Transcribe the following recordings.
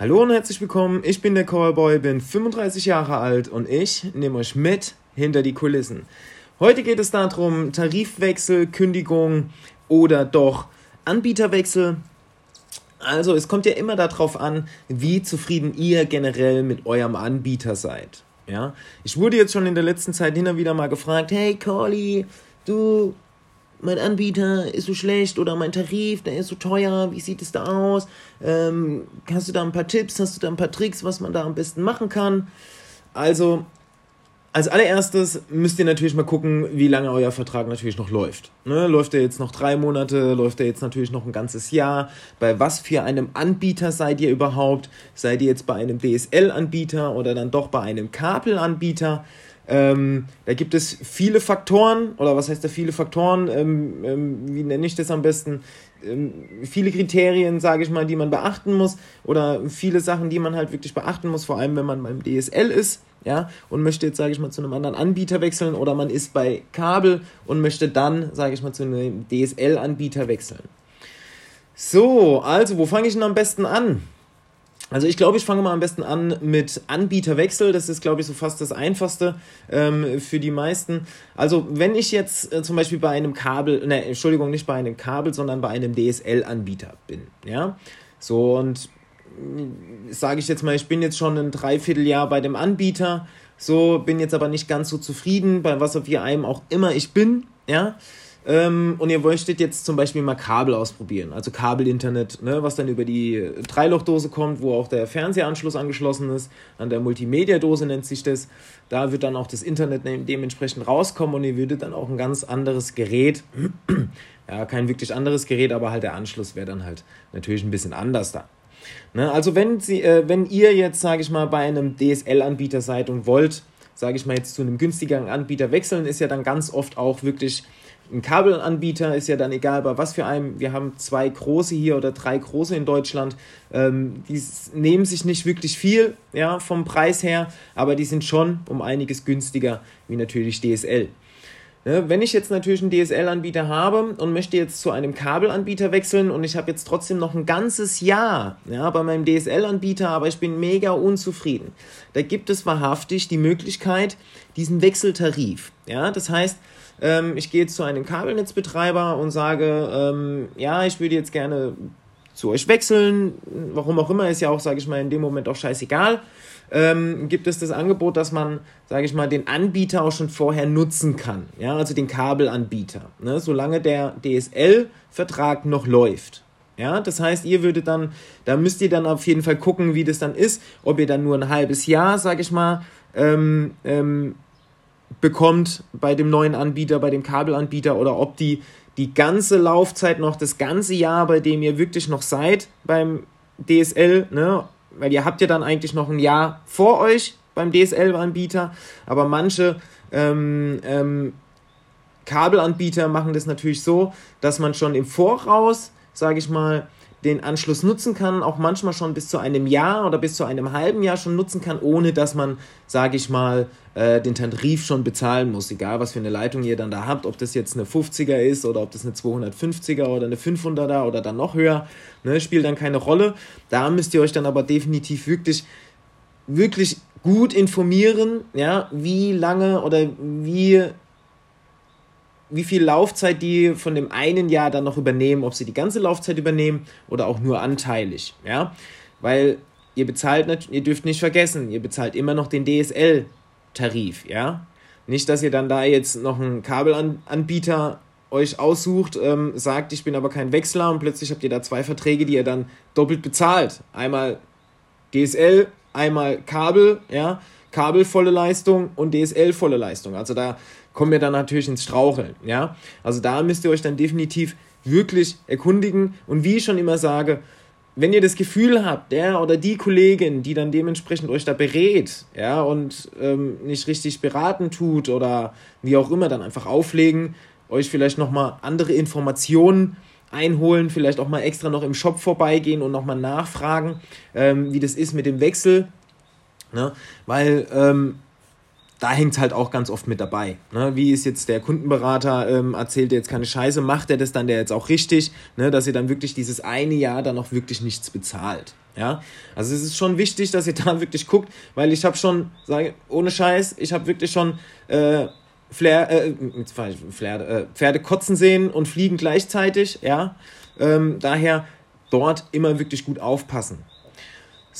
Hallo und herzlich willkommen, ich bin der Callboy, bin 35 Jahre alt und ich nehme euch mit hinter die Kulissen. Heute geht es darum, Tarifwechsel, Kündigung oder doch Anbieterwechsel. Also es kommt ja immer darauf an, wie zufrieden ihr generell mit eurem Anbieter seid. Ja? Ich wurde jetzt schon in der letzten Zeit hin und wieder mal gefragt, hey Corley, du mein Anbieter ist so schlecht oder mein Tarif, der ist so teuer, wie sieht es da aus? Ähm, hast du da ein paar Tipps, hast du da ein paar Tricks, was man da am besten machen kann? Also, als allererstes müsst ihr natürlich mal gucken, wie lange euer Vertrag natürlich noch läuft. Ne? Läuft er jetzt noch drei Monate, läuft er jetzt natürlich noch ein ganzes Jahr? Bei was für einem Anbieter seid ihr überhaupt? Seid ihr jetzt bei einem DSL-Anbieter oder dann doch bei einem Kabelanbieter? Ähm, da gibt es viele Faktoren, oder was heißt da viele Faktoren? Ähm, ähm, wie nenne ich das am besten? Ähm, viele Kriterien, sage ich mal, die man beachten muss, oder viele Sachen, die man halt wirklich beachten muss, vor allem wenn man beim DSL ist, ja, und möchte jetzt, sage ich mal, zu einem anderen Anbieter wechseln, oder man ist bei Kabel und möchte dann, sage ich mal, zu einem DSL-Anbieter wechseln. So, also, wo fange ich denn am besten an? Also ich glaube, ich fange mal am besten an mit Anbieterwechsel. Das ist, glaube ich, so fast das Einfachste ähm, für die meisten. Also wenn ich jetzt äh, zum Beispiel bei einem Kabel, ne, Entschuldigung, nicht bei einem Kabel, sondern bei einem DSL-Anbieter bin, ja, so und äh, sage ich jetzt mal, ich bin jetzt schon ein Dreivierteljahr bei dem Anbieter, so bin jetzt aber nicht ganz so zufrieden, bei was auf ihr einem auch immer ich bin, ja, ähm, und ihr wolltet jetzt zum Beispiel mal Kabel ausprobieren, also Kabelinternet, ne, was dann über die Dreilochdose kommt, wo auch der Fernsehanschluss angeschlossen ist, an der Multimedia-Dose nennt sich das. Da wird dann auch das Internet dementsprechend rauskommen und ihr würdet dann auch ein ganz anderes Gerät, ja, kein wirklich anderes Gerät, aber halt der Anschluss wäre dann halt natürlich ein bisschen anders da. Ne, also wenn, sie, äh, wenn ihr jetzt, sage ich mal, bei einem DSL-Anbieter seid und wollt, sage ich mal, jetzt zu einem günstigeren Anbieter wechseln, ist ja dann ganz oft auch wirklich ein Kabelanbieter ist ja dann egal bei was für einem. Wir haben zwei große hier oder drei große in Deutschland. Ähm, die nehmen sich nicht wirklich viel ja, vom Preis her, aber die sind schon um einiges günstiger wie natürlich DSL. Ja, wenn ich jetzt natürlich einen DSL-Anbieter habe und möchte jetzt zu einem Kabelanbieter wechseln und ich habe jetzt trotzdem noch ein ganzes Jahr ja, bei meinem DSL-Anbieter, aber ich bin mega unzufrieden, da gibt es wahrhaftig die Möglichkeit, diesen Wechseltarif. Ja, das heißt, ähm, ich gehe jetzt zu einem Kabelnetzbetreiber und sage, ähm, ja, ich würde jetzt gerne zu euch wechseln, warum auch immer, ist ja auch, sage ich mal, in dem Moment auch scheißegal. Ähm, gibt es das Angebot, dass man, sage ich mal, den Anbieter auch schon vorher nutzen kann, ja, also den Kabelanbieter, ne, solange der DSL-Vertrag noch läuft. Ja, das heißt, ihr würdet dann, da müsst ihr dann auf jeden Fall gucken, wie das dann ist, ob ihr dann nur ein halbes Jahr, sage ich mal, ähm, ähm, bekommt bei dem neuen Anbieter, bei dem Kabelanbieter oder ob die die ganze Laufzeit noch das ganze Jahr, bei dem ihr wirklich noch seid beim DSL, ne? Weil ihr habt ja dann eigentlich noch ein Jahr vor euch beim DSL-Anbieter, aber manche ähm, ähm, Kabelanbieter machen das natürlich so, dass man schon im Voraus, sage ich mal, den Anschluss nutzen kann, auch manchmal schon bis zu einem Jahr oder bis zu einem halben Jahr schon nutzen kann, ohne dass man, sage ich mal, äh, den Tarif schon bezahlen muss, egal was für eine Leitung ihr dann da habt, ob das jetzt eine 50er ist oder ob das eine 250er oder eine 500er oder dann noch höher, ne, spielt dann keine Rolle. Da müsst ihr euch dann aber definitiv wirklich, wirklich gut informieren, ja, wie lange oder wie wie viel Laufzeit die von dem einen Jahr dann noch übernehmen, ob sie die ganze Laufzeit übernehmen oder auch nur anteilig, ja, weil ihr bezahlt, ihr dürft nicht vergessen, ihr bezahlt immer noch den DSL-Tarif, ja, nicht, dass ihr dann da jetzt noch einen Kabelanbieter euch aussucht, ähm, sagt, ich bin aber kein Wechsler und plötzlich habt ihr da zwei Verträge, die ihr dann doppelt bezahlt. Einmal DSL, einmal Kabel, ja, Kabel volle Leistung und DSL volle Leistung. Also da kommen wir dann natürlich ins Straucheln. Ja? Also da müsst ihr euch dann definitiv wirklich erkundigen. Und wie ich schon immer sage, wenn ihr das Gefühl habt, der oder die Kollegin, die dann dementsprechend euch da berät, ja, und ähm, nicht richtig beraten tut oder wie auch immer, dann einfach auflegen, euch vielleicht nochmal andere Informationen einholen, vielleicht auch mal extra noch im Shop vorbeigehen und nochmal nachfragen, ähm, wie das ist mit dem Wechsel. Ne? Weil ähm, da hängt es halt auch ganz oft mit dabei. Ne? Wie ist jetzt der Kundenberater, ähm, erzählt er jetzt keine Scheiße, macht er das dann der jetzt auch richtig, ne? dass ihr dann wirklich dieses eine Jahr dann auch wirklich nichts bezahlt. Ja, also es ist schon wichtig, dass ihr da wirklich guckt, weil ich habe schon, sage ohne Scheiß, ich habe wirklich schon äh, Flair, äh, Flair, äh, Pferde kotzen sehen und fliegen gleichzeitig. Ja, ähm, daher dort immer wirklich gut aufpassen.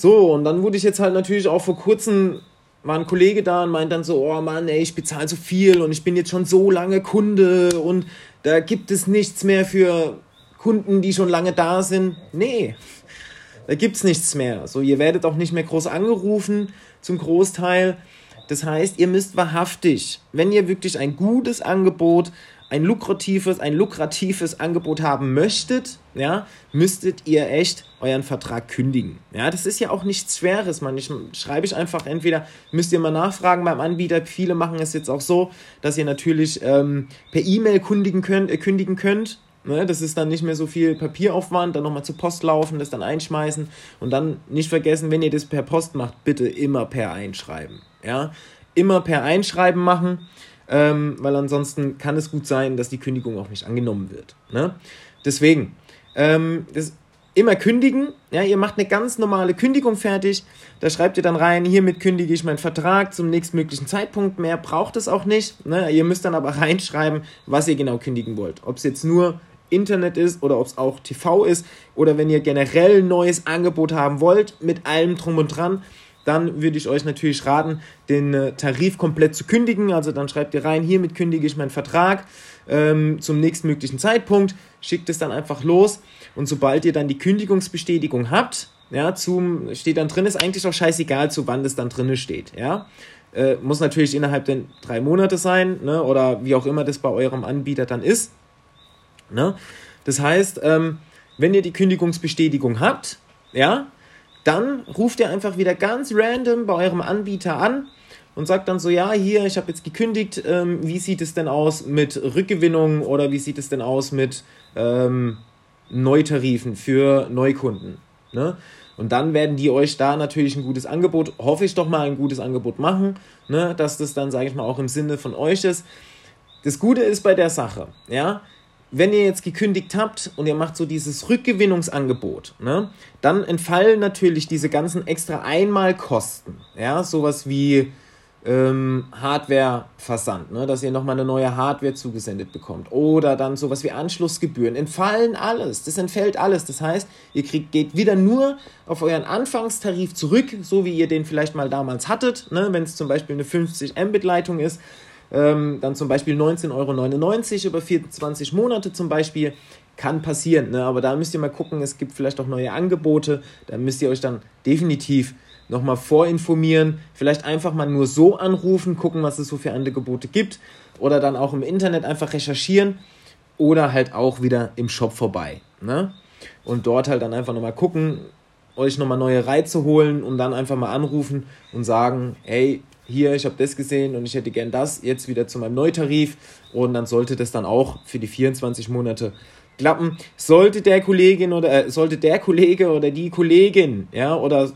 So, und dann wurde ich jetzt halt natürlich auch vor kurzem war ein Kollege da und meint dann so, oh Mann, ey, ich bezahle so viel und ich bin jetzt schon so lange Kunde und da gibt es nichts mehr für Kunden, die schon lange da sind. Nee, da gibt es nichts mehr. So, ihr werdet auch nicht mehr groß angerufen zum Großteil. Das heißt, ihr müsst wahrhaftig, wenn ihr wirklich ein gutes Angebot ein lukratives, ein lukratives Angebot haben möchtet, ja, müsstet ihr echt euren Vertrag kündigen. Ja, das ist ja auch nichts Schweres, man. Ich schreibe ich einfach entweder, müsst ihr mal nachfragen beim Anbieter. Viele machen es jetzt auch so, dass ihr natürlich ähm, per E-Mail kündigen könnt, äh, kündigen könnt. Ne, das ist dann nicht mehr so viel Papieraufwand, dann nochmal zur Post laufen, das dann einschmeißen und dann nicht vergessen, wenn ihr das per Post macht, bitte immer per Einschreiben. Ja, immer per Einschreiben machen ähm, weil ansonsten kann es gut sein, dass die Kündigung auch nicht angenommen wird. Ne? Deswegen, ähm, das, immer kündigen. Ja, ihr macht eine ganz normale Kündigung fertig. Da schreibt ihr dann rein, hiermit kündige ich meinen Vertrag zum nächstmöglichen Zeitpunkt. Mehr braucht es auch nicht. Ne? Ihr müsst dann aber reinschreiben, was ihr genau kündigen wollt. Ob es jetzt nur Internet ist oder ob es auch TV ist oder wenn ihr generell ein neues Angebot haben wollt mit allem drum und dran, dann würde ich euch natürlich raten, den äh, Tarif komplett zu kündigen. Also dann schreibt ihr rein, hiermit kündige ich meinen Vertrag ähm, zum nächstmöglichen Zeitpunkt, schickt es dann einfach los und sobald ihr dann die Kündigungsbestätigung habt, ja, zum, steht dann drin, ist eigentlich auch scheißegal, zu wann das dann drin steht, ja. Äh, muss natürlich innerhalb der drei Monate sein, ne, oder wie auch immer das bei eurem Anbieter dann ist. Ne? Das heißt, ähm, wenn ihr die Kündigungsbestätigung habt, ja, dann ruft ihr einfach wieder ganz random bei eurem Anbieter an und sagt dann so, ja, hier, ich habe jetzt gekündigt, ähm, wie sieht es denn aus mit Rückgewinnung oder wie sieht es denn aus mit ähm, Neutarifen für Neukunden? Ne? Und dann werden die euch da natürlich ein gutes Angebot, hoffe ich doch mal, ein gutes Angebot machen, ne? dass das dann, sage ich mal, auch im Sinne von euch ist. Das Gute ist bei der Sache, ja, wenn ihr jetzt gekündigt habt und ihr macht so dieses Rückgewinnungsangebot, ne, dann entfallen natürlich diese ganzen extra Einmalkosten. Ja, sowas wie ähm, Hardware-Versand, ne, dass ihr nochmal eine neue Hardware zugesendet bekommt. Oder dann sowas wie Anschlussgebühren. Entfallen alles. Das entfällt alles. Das heißt, ihr kriegt, geht wieder nur auf euren Anfangstarif zurück, so wie ihr den vielleicht mal damals hattet. Ne, Wenn es zum Beispiel eine 50 Mbit-Leitung ist, ähm, dann zum Beispiel 19,99 Euro über 24 Monate zum Beispiel. Kann passieren, ne? aber da müsst ihr mal gucken, es gibt vielleicht auch neue Angebote, da müsst ihr euch dann definitiv nochmal vorinformieren, vielleicht einfach mal nur so anrufen, gucken, was es so für Angebote gibt oder dann auch im Internet einfach recherchieren oder halt auch wieder im Shop vorbei. Ne? Und dort halt dann einfach nochmal gucken, euch nochmal neue Reize holen und dann einfach mal anrufen und sagen, hey, hier, ich habe das gesehen und ich hätte gern das, jetzt wieder zu meinem Neutarif und dann sollte das dann auch für die 24 Monate klappen. Sollte der Kollegin oder äh, sollte der Kollege oder die Kollegin, ja, oder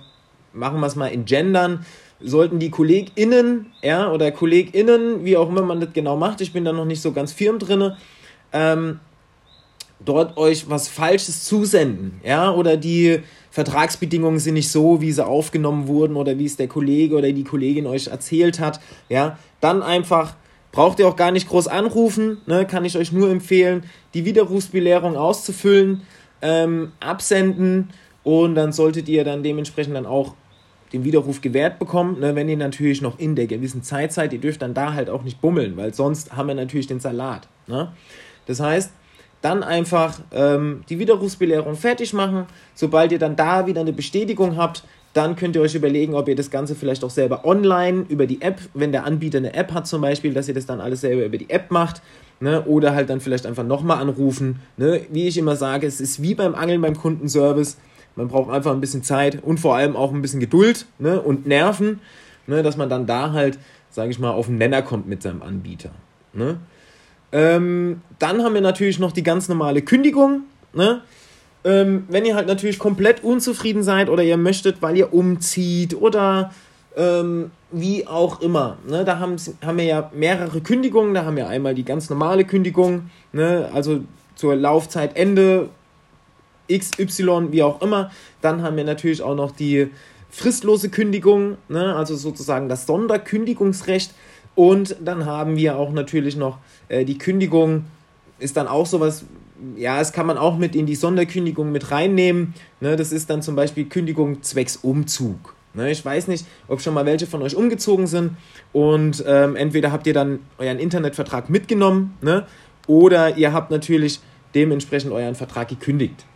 machen wir es mal in Gendern, sollten die KollegInnen, ja, oder KollegInnen, wie auch immer man das genau macht, ich bin da noch nicht so ganz firm drinne, ähm, dort euch was Falsches zusenden, ja, oder die Vertragsbedingungen sind nicht so, wie sie aufgenommen wurden oder wie es der Kollege oder die Kollegin euch erzählt hat, ja, dann einfach braucht ihr auch gar nicht groß anrufen, ne, kann ich euch nur empfehlen, die Widerrufsbelehrung auszufüllen, ähm, absenden und dann solltet ihr dann dementsprechend dann auch den Widerruf gewährt bekommen, ne, wenn ihr natürlich noch in der gewissen Zeit seid, ihr dürft dann da halt auch nicht bummeln, weil sonst haben wir natürlich den Salat. Ne? Das heißt, dann einfach ähm, die Widerrufsbelehrung fertig machen. Sobald ihr dann da wieder eine Bestätigung habt, dann könnt ihr euch überlegen, ob ihr das Ganze vielleicht auch selber online über die App, wenn der Anbieter eine App hat zum Beispiel, dass ihr das dann alles selber über die App macht. Ne? Oder halt dann vielleicht einfach nochmal anrufen. Ne? Wie ich immer sage, es ist wie beim Angeln beim Kundenservice. Man braucht einfach ein bisschen Zeit und vor allem auch ein bisschen Geduld ne? und Nerven, ne? dass man dann da halt, sage ich mal, auf den Nenner kommt mit seinem Anbieter. Ne? Ähm, dann haben wir natürlich noch die ganz normale Kündigung. Ne? Ähm, wenn ihr halt natürlich komplett unzufrieden seid oder ihr möchtet, weil ihr umzieht oder ähm, wie auch immer. Ne? Da haben, wir ja mehrere Kündigungen. Da haben wir einmal die ganz normale Kündigung, ne? also zur Laufzeit Ende XY, wie auch immer. Dann haben wir natürlich auch noch die fristlose Kündigung, ne? also sozusagen das Sonderkündigungsrecht. Und dann haben wir auch natürlich noch äh, die Kündigung, ist dann auch sowas, ja, das kann man auch mit in die Sonderkündigung mit reinnehmen. Ne? Das ist dann zum Beispiel Kündigung zwecks Umzug. Ne, ich weiß nicht, ob schon mal welche von euch umgezogen sind und ähm, entweder habt ihr dann euren Internetvertrag mitgenommen ne, oder ihr habt natürlich dementsprechend euren Vertrag gekündigt.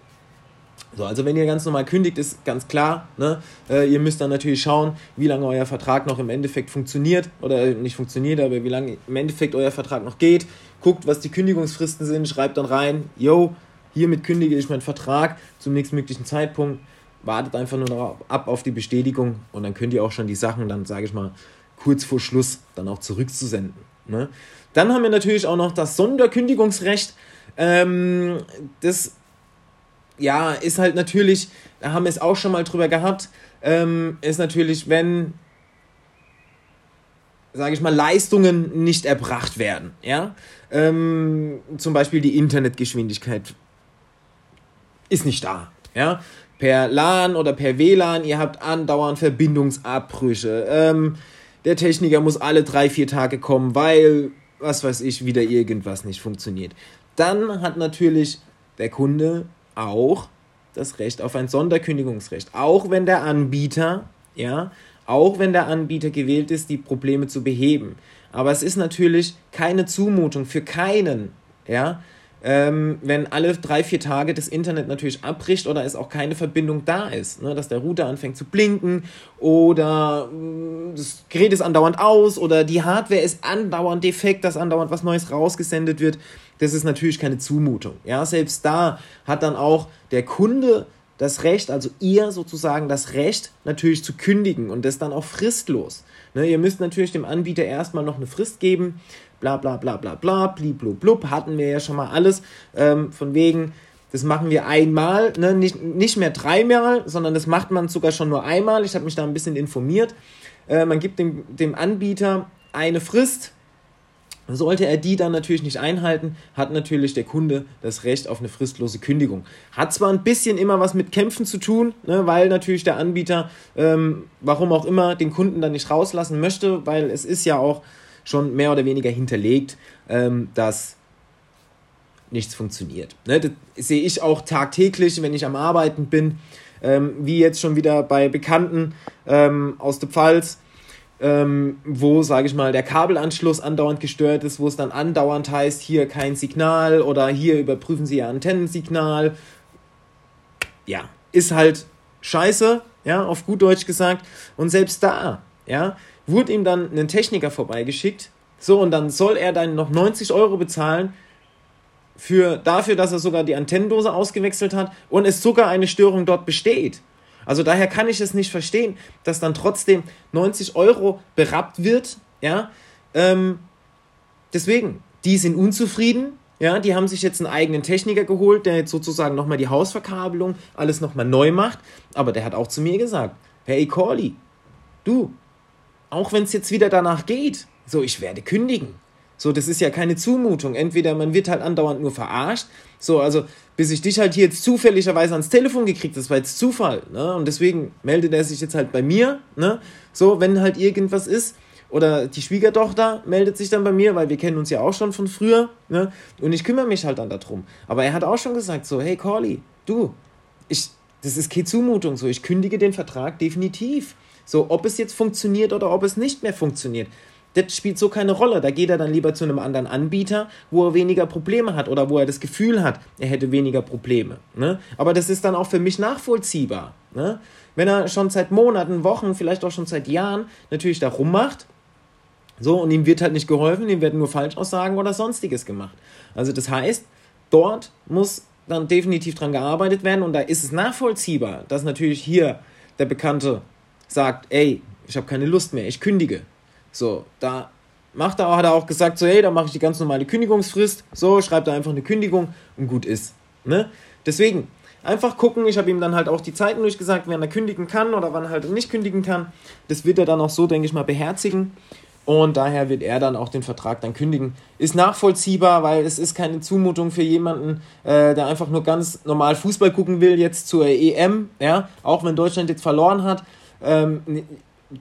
So, also wenn ihr ganz normal kündigt, ist ganz klar, ne, äh, ihr müsst dann natürlich schauen, wie lange euer Vertrag noch im Endeffekt funktioniert oder nicht funktioniert, aber wie lange im Endeffekt euer Vertrag noch geht. Guckt, was die Kündigungsfristen sind, schreibt dann rein, yo, hiermit kündige ich meinen Vertrag zum nächstmöglichen Zeitpunkt wartet einfach nur noch ab auf die Bestätigung und dann könnt ihr auch schon die Sachen dann, sage ich mal, kurz vor Schluss dann auch zurückzusenden. Ne? Dann haben wir natürlich auch noch das Sonderkündigungsrecht. Ähm, das ja, ist halt natürlich, da haben wir es auch schon mal drüber gehabt, ähm, ist natürlich, wenn, sage ich mal, Leistungen nicht erbracht werden. Ja? Ähm, zum Beispiel die Internetgeschwindigkeit ist nicht da. Ja? per LAN oder per WLAN, ihr habt andauernd Verbindungsabbrüche. Ähm, der Techniker muss alle drei, vier Tage kommen, weil, was weiß ich, wieder irgendwas nicht funktioniert. Dann hat natürlich der Kunde auch das Recht auf ein Sonderkündigungsrecht. Auch wenn der Anbieter, ja, auch wenn der Anbieter gewählt ist, die Probleme zu beheben. Aber es ist natürlich keine Zumutung für keinen, ja, ähm, wenn alle drei, vier Tage das Internet natürlich abbricht oder es auch keine Verbindung da ist, ne? dass der Router anfängt zu blinken oder äh, das Gerät ist andauernd aus oder die Hardware ist andauernd defekt, dass andauernd was Neues rausgesendet wird, das ist natürlich keine Zumutung. Ja? Selbst da hat dann auch der Kunde das Recht, also ihr sozusagen das Recht natürlich zu kündigen und das dann auch fristlos. Ne, ihr müsst natürlich dem Anbieter erstmal noch eine Frist geben, bla bla bla bla bla, blub, hatten wir ja schon mal alles, ähm, von wegen, das machen wir einmal, ne? nicht, nicht mehr dreimal, sondern das macht man sogar schon nur einmal. Ich habe mich da ein bisschen informiert. Äh, man gibt dem, dem Anbieter eine Frist, sollte er die dann natürlich nicht einhalten, hat natürlich der Kunde das Recht auf eine fristlose Kündigung. Hat zwar ein bisschen immer was mit Kämpfen zu tun, ne, weil natürlich der Anbieter, ähm, warum auch immer, den Kunden dann nicht rauslassen möchte, weil es ist ja auch schon mehr oder weniger hinterlegt, ähm, dass nichts funktioniert. Ne, das sehe ich auch tagtäglich, wenn ich am Arbeiten bin, ähm, wie jetzt schon wieder bei Bekannten ähm, aus der Pfalz, ähm, wo, sage ich mal, der Kabelanschluss andauernd gestört ist, wo es dann andauernd heißt, hier kein Signal oder hier überprüfen Sie Ihr Antennensignal. Ja, ist halt scheiße, ja, auf gut Deutsch gesagt. Und selbst da, ja, wurde ihm dann ein Techniker vorbeigeschickt. So, und dann soll er dann noch 90 Euro bezahlen für, dafür, dass er sogar die Antennendose ausgewechselt hat und es sogar eine Störung dort besteht. Also daher kann ich es nicht verstehen, dass dann trotzdem 90 Euro berappt wird. Ja, ähm, deswegen, die sind unzufrieden. Ja, die haben sich jetzt einen eigenen Techniker geholt, der jetzt sozusagen nochmal die Hausverkabelung, alles nochmal neu macht. Aber der hat auch zu mir gesagt, hey Corley, du, auch wenn es jetzt wieder danach geht, so, ich werde kündigen. So, das ist ja keine Zumutung. Entweder man wird halt andauernd nur verarscht. So, also, bis ich dich halt hier jetzt zufälligerweise ans Telefon gekriegt, das war jetzt Zufall, ne? Und deswegen meldet er sich jetzt halt bei mir, ne? So, wenn halt irgendwas ist. Oder die Schwiegertochter meldet sich dann bei mir, weil wir kennen uns ja auch schon von früher, ne? Und ich kümmere mich halt dann darum. Aber er hat auch schon gesagt, so, hey Corley, du, ich, das ist keine Zumutung, so, ich kündige den Vertrag definitiv. So, ob es jetzt funktioniert oder ob es nicht mehr funktioniert, das spielt so keine Rolle. Da geht er dann lieber zu einem anderen Anbieter, wo er weniger Probleme hat oder wo er das Gefühl hat, er hätte weniger Probleme. Ne? Aber das ist dann auch für mich nachvollziehbar. Ne? Wenn er schon seit Monaten, Wochen, vielleicht auch schon seit Jahren natürlich da rummacht, so, und ihm wird halt nicht geholfen, ihm werden nur Falschaussagen oder sonstiges gemacht. Also das heißt, dort muss dann definitiv dran gearbeitet werden und da ist es nachvollziehbar, dass natürlich hier der bekannte sagt, ey, ich habe keine Lust mehr, ich kündige. So, da macht er, hat er auch gesagt, so, hey, da mache ich die ganz normale Kündigungsfrist. So, schreibt er einfach eine Kündigung und gut ist. Ne? Deswegen, einfach gucken. Ich habe ihm dann halt auch die Zeiten durchgesagt, wann er kündigen kann oder wann er halt nicht kündigen kann. Das wird er dann auch so, denke ich mal, beherzigen. Und daher wird er dann auch den Vertrag dann kündigen. Ist nachvollziehbar, weil es ist keine Zumutung für jemanden, äh, der einfach nur ganz normal Fußball gucken will, jetzt zur EM, ja, auch wenn Deutschland jetzt verloren hat. Ähm,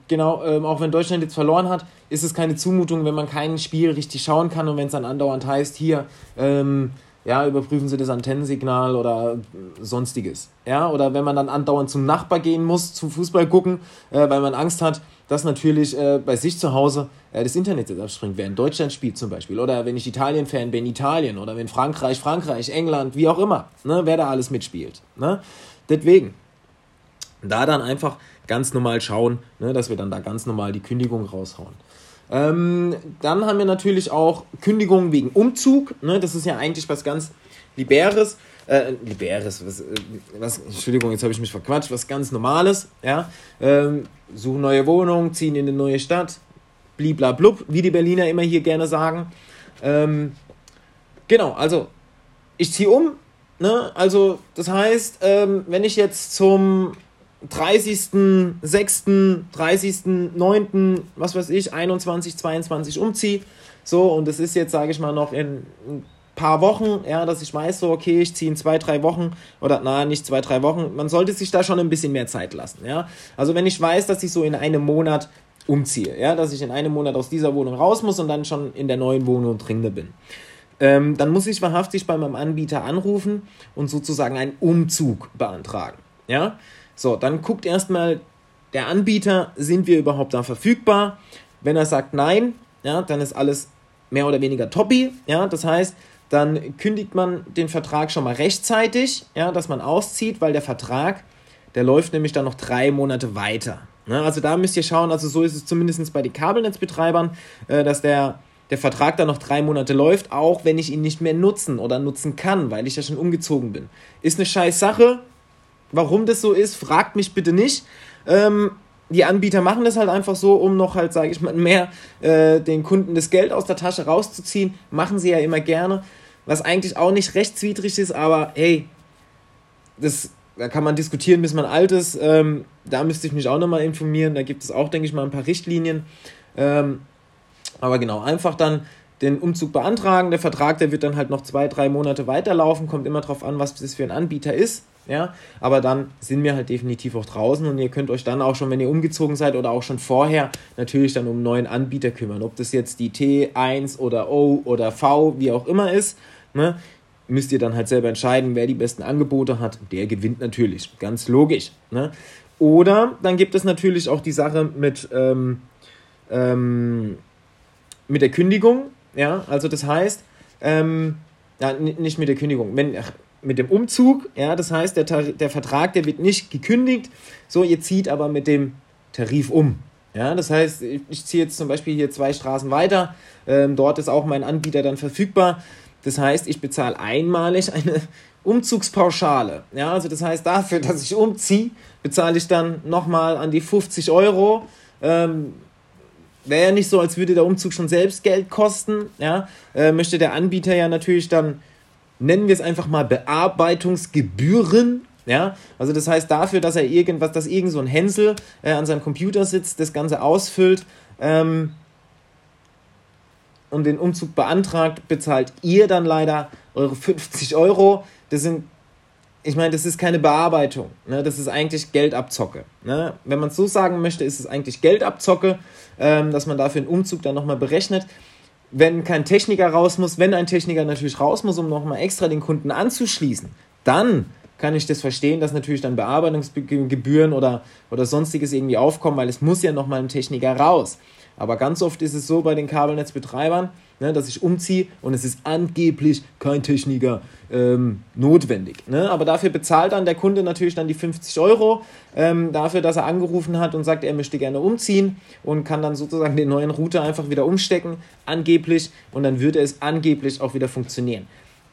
genau, ähm, auch wenn Deutschland jetzt verloren hat, ist es keine Zumutung, wenn man kein Spiel richtig schauen kann und wenn es dann andauernd heißt, hier, ähm, ja, überprüfen Sie das Antennensignal oder sonstiges. Ja, oder wenn man dann andauernd zum Nachbar gehen muss, zum Fußball gucken, äh, weil man Angst hat, dass natürlich äh, bei sich zu Hause äh, das Internet jetzt abspringt, in Deutschland spielt zum Beispiel. Oder wenn ich Italien-Fan bin, Italien. Oder wenn Frankreich, Frankreich, England, wie auch immer. Ne, wer da alles mitspielt. Ne? Deswegen, da dann einfach ganz normal schauen, ne, dass wir dann da ganz normal die Kündigung raushauen. Ähm, dann haben wir natürlich auch Kündigungen wegen Umzug. Ne? Das ist ja eigentlich was ganz Liberes. Äh, Liberes, was, äh, was, Entschuldigung, jetzt habe ich mich verquatscht, was ganz Normales. Ja? Ähm, suchen neue Wohnung, ziehen in eine neue Stadt, bliblablub, wie die Berliner immer hier gerne sagen. Ähm, genau, also ich ziehe um. Ne? Also, das heißt, ähm, wenn ich jetzt zum 30.06., 30.09., was weiß ich, 21, 22 umziehe. So, und es ist jetzt, sage ich mal, noch in ein paar Wochen, ja, dass ich weiß, so, okay, ich ziehe in zwei, drei Wochen oder na, nicht zwei, drei Wochen. Man sollte sich da schon ein bisschen mehr Zeit lassen, ja. Also, wenn ich weiß, dass ich so in einem Monat umziehe, ja, dass ich in einem Monat aus dieser Wohnung raus muss und dann schon in der neuen Wohnung drin bin. Ähm, dann muss ich wahrhaftig bei meinem Anbieter anrufen und sozusagen einen Umzug beantragen. Ja, so, dann guckt erstmal der Anbieter, sind wir überhaupt da verfügbar? Wenn er sagt nein, ja, dann ist alles mehr oder weniger toppi, ja, das heißt, dann kündigt man den Vertrag schon mal rechtzeitig, ja, dass man auszieht, weil der Vertrag, der läuft nämlich dann noch drei Monate weiter. Ne? Also da müsst ihr schauen, also so ist es zumindest bei den Kabelnetzbetreibern, äh, dass der, der Vertrag dann noch drei Monate läuft, auch wenn ich ihn nicht mehr nutzen oder nutzen kann, weil ich ja schon umgezogen bin. Ist eine scheiß Sache, Warum das so ist, fragt mich bitte nicht. Ähm, die Anbieter machen das halt einfach so, um noch halt, sage ich mal, mehr äh, den Kunden das Geld aus der Tasche rauszuziehen. Machen sie ja immer gerne. Was eigentlich auch nicht rechtswidrig ist, aber hey, das, da kann man diskutieren, bis man alt ist. Ähm, da müsste ich mich auch nochmal informieren. Da gibt es auch, denke ich mal, ein paar Richtlinien. Ähm, aber genau, einfach dann den Umzug beantragen. Der Vertrag, der wird dann halt noch zwei, drei Monate weiterlaufen. Kommt immer darauf an, was das für ein Anbieter ist. Ja, aber dann sind wir halt definitiv auch draußen und ihr könnt euch dann auch schon, wenn ihr umgezogen seid oder auch schon vorher, natürlich dann um einen neuen Anbieter kümmern. Ob das jetzt die T1 oder O oder V, wie auch immer ist, ne, müsst ihr dann halt selber entscheiden, wer die besten Angebote hat. Der gewinnt natürlich, ganz logisch. Ne? Oder dann gibt es natürlich auch die Sache mit, ähm, ähm, mit der Kündigung. Ja, also das heißt, ähm, ja, nicht mit der Kündigung, wenn, ach, mit dem Umzug, ja, das heißt, der, der Vertrag, der wird nicht gekündigt, so, ihr zieht aber mit dem Tarif um. Ja, das heißt, ich ziehe jetzt zum Beispiel hier zwei Straßen weiter, ähm, dort ist auch mein Anbieter dann verfügbar. Das heißt, ich bezahle einmalig eine Umzugspauschale. Ja, also das heißt, dafür, dass ich umziehe, bezahle ich dann nochmal an die 50 Euro. Ähm, Wäre ja nicht so, als würde der Umzug schon selbst Geld kosten. Ja, äh, möchte der Anbieter ja natürlich dann nennen wir es einfach mal Bearbeitungsgebühren. Ja, also das heißt dafür, dass er irgendwas, dass irgend so ein Hänsel äh, an seinem Computer sitzt, das Ganze ausfüllt ähm, und den Umzug beantragt, bezahlt ihr dann leider eure 50 Euro. Das sind, ich meine, das ist keine Bearbeitung. Ne? Das ist eigentlich Geldabzocke. Ne? Wenn man es so sagen möchte, ist es eigentlich Geldabzocke, ähm, dass man dafür einen Umzug dann nochmal berechnet wenn kein Techniker raus muss, wenn ein Techniker natürlich raus muss, um nochmal extra den Kunden anzuschließen, dann kann ich das verstehen, dass natürlich dann Bearbeitungsgebühren oder, oder sonstiges irgendwie aufkommen, weil es muss ja nochmal ein Techniker raus. Aber ganz oft ist es so bei den Kabelnetzbetreibern, ne, dass ich umziehe und es ist angeblich kein Techniker ähm, notwendig. Ne? Aber dafür bezahlt dann der Kunde natürlich dann die 50 Euro ähm, dafür, dass er angerufen hat und sagt, er möchte gerne umziehen und kann dann sozusagen den neuen Router einfach wieder umstecken, angeblich, und dann würde es angeblich auch wieder funktionieren.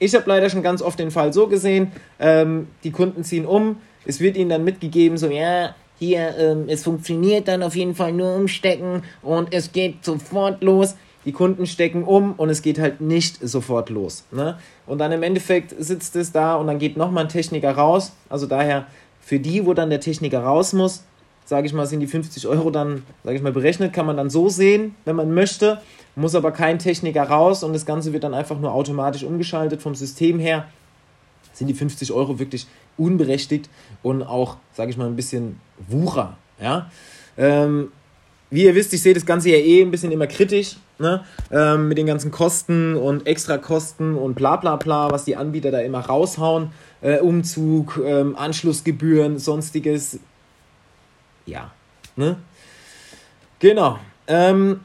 Ich habe leider schon ganz oft den Fall so gesehen, ähm, die Kunden ziehen um, es wird ihnen dann mitgegeben, so ja, hier, ähm, es funktioniert dann auf jeden Fall nur umstecken und es geht sofort los. die Kunden stecken um und es geht halt nicht sofort los. Ne? Und dann im Endeffekt sitzt es da und dann geht nochmal ein Techniker raus. Also daher für die, wo dann der Techniker raus muss, sage ich mal, sind die 50 Euro dann, sage ich mal, berechnet, kann man dann so sehen, wenn man möchte, muss aber kein Techniker raus und das Ganze wird dann einfach nur automatisch umgeschaltet vom System her. Sind die 50 Euro wirklich unberechtigt und auch, sage ich mal, ein bisschen Wucher. Ja? Ähm, wie ihr wisst, ich sehe das Ganze ja eh ein bisschen immer kritisch, ne? Ähm, mit den ganzen Kosten und Extrakosten und bla bla bla, was die Anbieter da immer raushauen. Äh, Umzug, ähm, Anschlussgebühren, sonstiges. Ja, ne? Genau. Ähm,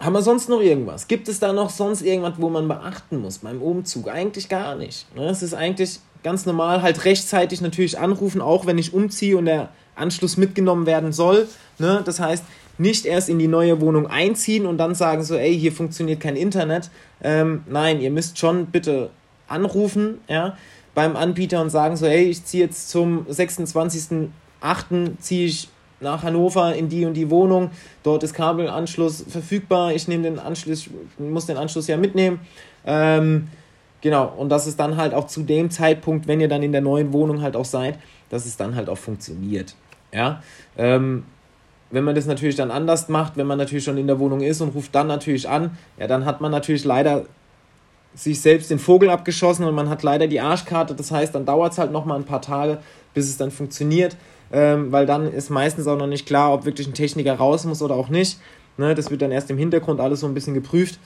haben wir sonst noch irgendwas? Gibt es da noch sonst irgendwas, wo man beachten muss beim Umzug? Eigentlich gar nicht. Ne? Es ist eigentlich ganz normal, halt rechtzeitig natürlich anrufen, auch wenn ich umziehe und der Anschluss mitgenommen werden soll. Ne? Das heißt, nicht erst in die neue Wohnung einziehen und dann sagen so, ey, hier funktioniert kein Internet. Ähm, nein, ihr müsst schon bitte anrufen, ja, beim Anbieter und sagen so, ey, ich ziehe jetzt zum 26.08. ziehe ich nach Hannover in die und die Wohnung. Dort ist Kabelanschluss verfügbar. Ich nehme den Anschluss, muss den Anschluss ja mitnehmen. Ähm, genau, und dass es dann halt auch zu dem Zeitpunkt, wenn ihr dann in der neuen Wohnung halt auch seid, dass es dann halt auch funktioniert. Ja, ähm, wenn man das natürlich dann anders macht, wenn man natürlich schon in der Wohnung ist und ruft dann natürlich an, ja, dann hat man natürlich leider sich selbst den Vogel abgeschossen und man hat leider die Arschkarte. Das heißt, dann dauert es halt nochmal ein paar Tage, bis es dann funktioniert, ähm, weil dann ist meistens auch noch nicht klar, ob wirklich ein Techniker raus muss oder auch nicht. Ne, das wird dann erst im Hintergrund alles so ein bisschen geprüft.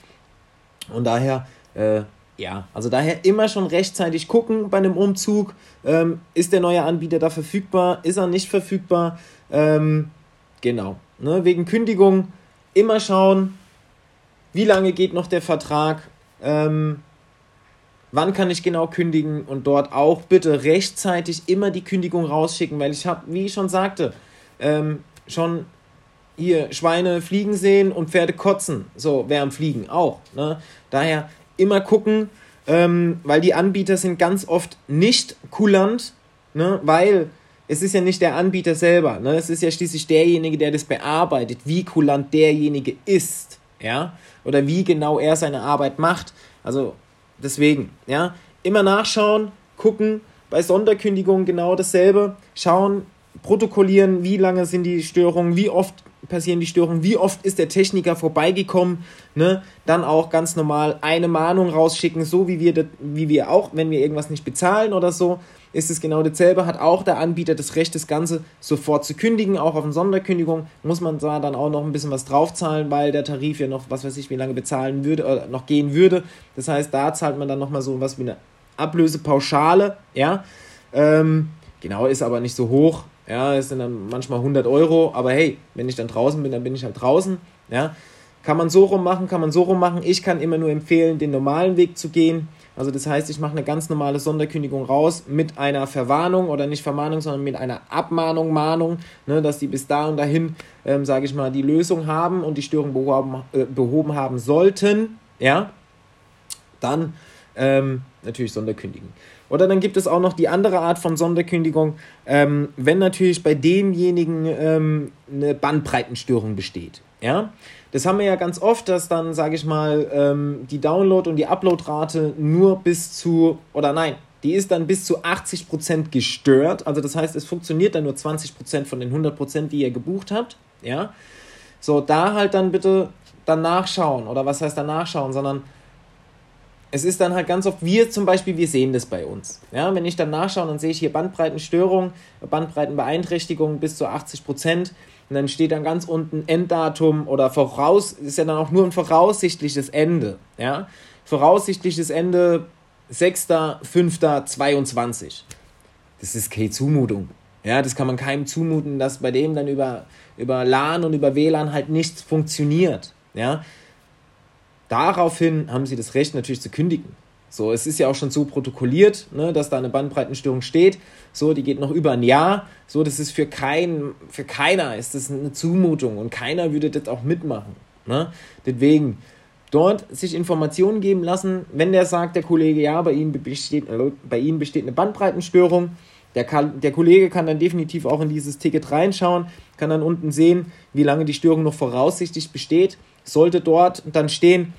Und daher, äh, ja, also daher immer schon rechtzeitig gucken bei einem Umzug. Ähm, ist der neue Anbieter da verfügbar? Ist er nicht verfügbar? Ähm, genau. Ne, wegen Kündigung immer schauen, wie lange geht noch der Vertrag? Ähm, wann kann ich genau kündigen und dort auch bitte rechtzeitig immer die Kündigung rausschicken, weil ich habe, wie ich schon sagte, ähm, schon hier Schweine fliegen sehen und Pferde kotzen. So, wer am Fliegen auch. Ne? Daher immer gucken, ähm, weil die Anbieter sind ganz oft nicht kulant, ne? weil es ist ja nicht der Anbieter selber, ne? es ist ja schließlich derjenige, der das bearbeitet, wie kulant derjenige ist, ja, oder wie genau er seine Arbeit macht. Also deswegen, ja, immer nachschauen, gucken, bei Sonderkündigungen genau dasselbe, schauen, protokollieren, wie lange sind die Störungen, wie oft passieren die Störungen, wie oft ist der Techniker vorbeigekommen, ne? Dann auch ganz normal eine Mahnung rausschicken, so wie wir, wie wir auch, wenn wir irgendwas nicht bezahlen oder so, ist es genau dasselbe, hat auch der Anbieter das Recht, das Ganze sofort zu kündigen, auch auf eine Sonderkündigung muss man da dann auch noch ein bisschen was draufzahlen, weil der Tarif ja noch, was weiß ich, wie lange bezahlen würde, oder noch gehen würde. Das heißt, da zahlt man dann nochmal so was wie eine Ablösepauschale, ja. Ähm, genau, ist aber nicht so hoch, ja, es sind dann manchmal 100 Euro, aber hey, wenn ich dann draußen bin, dann bin ich halt draußen, ja. Kann man so rum machen, kann man so rum machen. Ich kann immer nur empfehlen, den normalen Weg zu gehen also das heißt, ich mache eine ganz normale Sonderkündigung raus mit einer Verwarnung oder nicht Vermahnung, sondern mit einer Abmahnung, Mahnung, ne, dass die bis da und dahin, ähm, sage ich mal, die Lösung haben und die Störung behoben, äh, behoben haben sollten. Ja, dann ähm, natürlich Sonderkündigen. Oder dann gibt es auch noch die andere Art von Sonderkündigung, ähm, wenn natürlich bei demjenigen ähm, eine Bandbreitenstörung besteht. Ja, das haben wir ja ganz oft, dass dann, sage ich mal, ähm, die Download- und die Uploadrate nur bis zu, oder nein, die ist dann bis zu 80% gestört. Also das heißt, es funktioniert dann nur 20% von den 100%, die ihr gebucht habt. Ja, so, da halt dann bitte dann nachschauen. Oder was heißt dann nachschauen, sondern es ist dann halt ganz oft, wir zum Beispiel, wir sehen das bei uns. Ja, wenn ich dann nachschaue, dann sehe ich hier Bandbreitenstörung, Bandbreitenbeeinträchtigung bis zu 80 Prozent. Und dann steht dann ganz unten Enddatum oder voraus, ist ja dann auch nur ein voraussichtliches Ende. Ja? Voraussichtliches Ende 6.5.22. Das ist keine Zumutung. Ja, das kann man keinem zumuten, dass bei dem dann über, über LAN und über WLAN halt nichts funktioniert. Ja? Daraufhin haben sie das Recht natürlich zu kündigen. So, es ist ja auch schon so protokolliert, ne, dass da eine Bandbreitenstörung steht. So, die geht noch über ein Jahr. So, das ist für keinen, für keiner ist das eine Zumutung und keiner würde das auch mitmachen. Ne? Deswegen dort sich Informationen geben lassen, wenn der sagt, der Kollege, ja, bei Ihnen besteht, bei Ihnen besteht eine Bandbreitenstörung. Der, kann, der Kollege kann dann definitiv auch in dieses Ticket reinschauen, kann dann unten sehen, wie lange die Störung noch voraussichtlich besteht sollte dort dann stehen,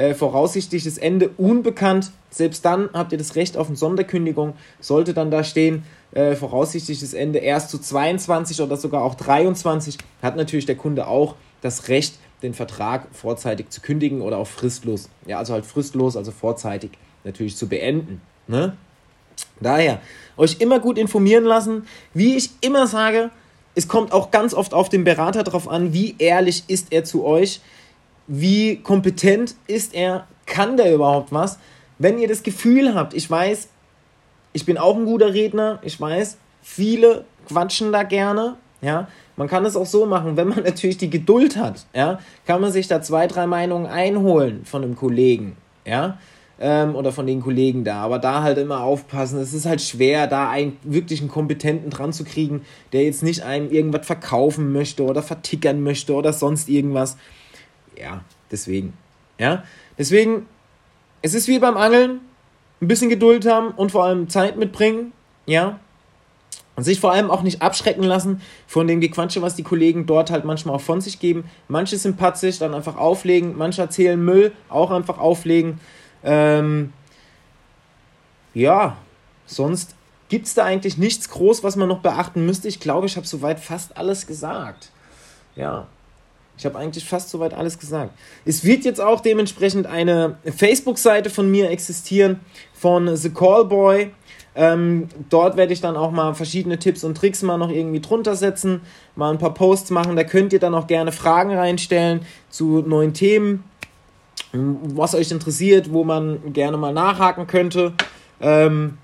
äh, voraussichtliches Ende unbekannt, selbst dann habt ihr das Recht auf eine Sonderkündigung, sollte dann da stehen, äh, voraussichtliches Ende erst zu 22 oder sogar auch 23, hat natürlich der Kunde auch das Recht, den Vertrag vorzeitig zu kündigen oder auch fristlos. Ja, also halt fristlos, also vorzeitig natürlich zu beenden. Ne? Daher, euch immer gut informieren lassen. Wie ich immer sage, es kommt auch ganz oft auf den Berater drauf an, wie ehrlich ist er zu euch, wie kompetent ist er, kann der überhaupt was. Wenn ihr das Gefühl habt, ich weiß, ich bin auch ein guter Redner, ich weiß, viele quatschen da gerne, ja, man kann es auch so machen, wenn man natürlich die Geduld hat, ja, kann man sich da zwei, drei Meinungen einholen von einem Kollegen, ja, ähm, oder von den Kollegen da. Aber da halt immer aufpassen. Es ist halt schwer, da einen wirklichen Kompetenten dran zu kriegen, der jetzt nicht einem irgendwas verkaufen möchte oder vertickern möchte oder sonst irgendwas. Ja, deswegen. Ja, deswegen, es ist wie beim Angeln. Ein bisschen Geduld haben und vor allem Zeit mitbringen. Ja, und sich vor allem auch nicht abschrecken lassen von dem Gequatsche, was die Kollegen dort halt manchmal auch von sich geben. Manche sind patzig, dann einfach auflegen. Manche erzählen Müll, auch einfach auflegen. Ähm, ja, sonst gibt es da eigentlich nichts groß, was man noch beachten müsste. Ich glaube, ich habe soweit fast alles gesagt. Ja, ich habe eigentlich fast soweit alles gesagt. Es wird jetzt auch dementsprechend eine Facebook-Seite von mir existieren, von The Callboy. Ähm, dort werde ich dann auch mal verschiedene Tipps und Tricks mal noch irgendwie drunter setzen, mal ein paar Posts machen. Da könnt ihr dann auch gerne Fragen reinstellen zu neuen Themen was euch interessiert, wo man gerne mal nachhaken könnte. Ähm,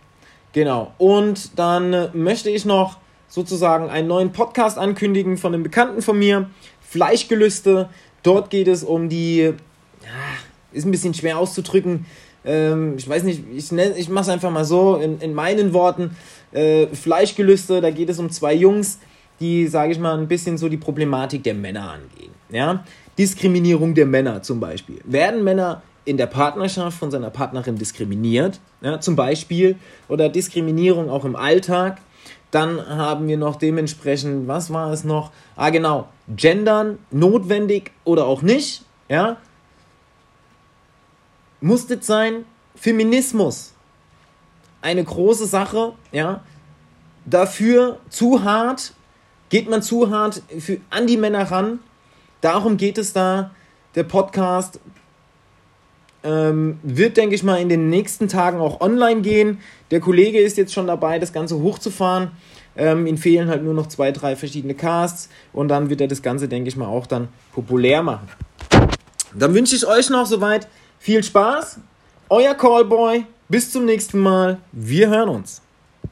genau. Und dann möchte ich noch sozusagen einen neuen Podcast ankündigen von einem Bekannten von mir, Fleischgelüste. Dort geht es um die, ist ein bisschen schwer auszudrücken. Ähm, ich weiß nicht, ich, ich mache es einfach mal so in, in meinen Worten. Äh, Fleischgelüste, da geht es um zwei Jungs, die, sage ich mal, ein bisschen so die Problematik der Männer angehen. Ja, Diskriminierung der Männer zum Beispiel. Werden Männer in der Partnerschaft von seiner Partnerin diskriminiert, ja, zum Beispiel, oder Diskriminierung auch im Alltag, dann haben wir noch dementsprechend, was war es noch? Ah, genau, Gendern, notwendig oder auch nicht, ja. Muss das sein? Feminismus, eine große Sache, ja. Dafür zu hart, geht man zu hart für, an die Männer ran, Darum geht es da. Der Podcast ähm, wird, denke ich mal, in den nächsten Tagen auch online gehen. Der Kollege ist jetzt schon dabei, das Ganze hochzufahren. Ähm, ihm fehlen halt nur noch zwei, drei verschiedene Casts und dann wird er das Ganze, denke ich mal, auch dann populär machen. Dann wünsche ich euch noch soweit viel Spaß. Euer Callboy. Bis zum nächsten Mal. Wir hören uns.